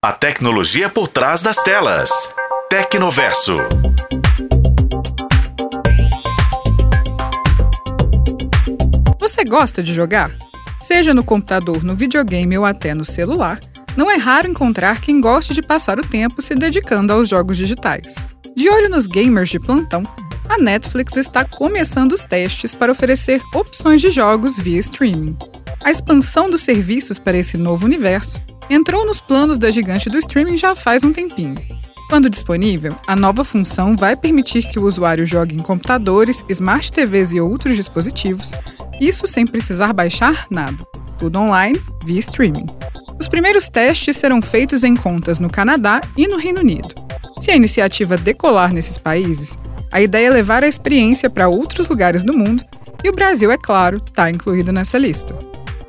A tecnologia por trás das telas. Tecnoverso. Você gosta de jogar? Seja no computador, no videogame ou até no celular, não é raro encontrar quem goste de passar o tempo se dedicando aos jogos digitais. De olho nos gamers de plantão, a Netflix está começando os testes para oferecer opções de jogos via streaming. A expansão dos serviços para esse novo universo entrou nos planos da gigante do streaming já faz um tempinho. Quando disponível, a nova função vai permitir que o usuário jogue em computadores, smart TVs e outros dispositivos, isso sem precisar baixar nada. Tudo online, via streaming. Os primeiros testes serão feitos em contas no Canadá e no Reino Unido. Se a iniciativa decolar nesses países, a ideia é levar a experiência para outros lugares do mundo e o Brasil, é claro, está incluído nessa lista.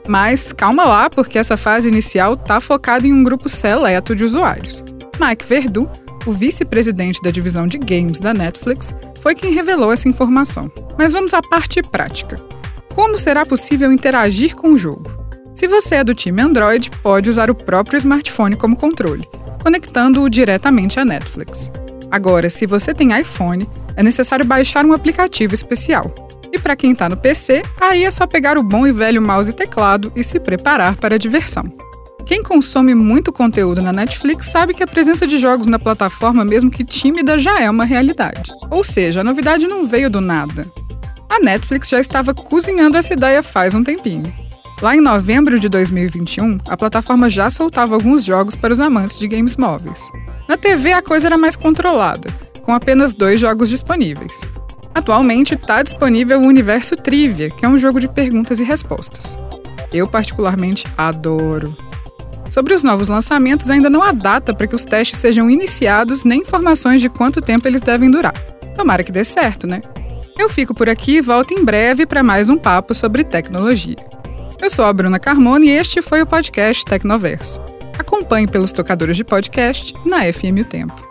Mas calma lá, porque essa fase inicial está focada em um grupo seleto de usuários. Mike Verdu, o vice-presidente da divisão de games da Netflix, foi quem revelou essa informação. Mas vamos à parte prática. Como será possível interagir com o jogo? Se você é do time Android, pode usar o próprio smartphone como controle, conectando-o diretamente à Netflix. Agora, se você tem iPhone, é necessário baixar um aplicativo especial. Para quem está no PC, aí é só pegar o bom e velho mouse e teclado e se preparar para a diversão. Quem consome muito conteúdo na Netflix sabe que a presença de jogos na plataforma, mesmo que tímida, já é uma realidade. Ou seja, a novidade não veio do nada. A Netflix já estava cozinhando essa ideia faz um tempinho. Lá em novembro de 2021, a plataforma já soltava alguns jogos para os amantes de games móveis. Na TV a coisa era mais controlada, com apenas dois jogos disponíveis. Atualmente está disponível o Universo Trivia, que é um jogo de perguntas e respostas. Eu particularmente adoro. Sobre os novos lançamentos, ainda não há data para que os testes sejam iniciados nem informações de quanto tempo eles devem durar. Tomara que dê certo, né? Eu fico por aqui e volto em breve para mais um papo sobre tecnologia. Eu sou a Bruna Carmona e este foi o podcast Tecnoverso. Acompanhe pelos tocadores de podcast na FM O Tempo.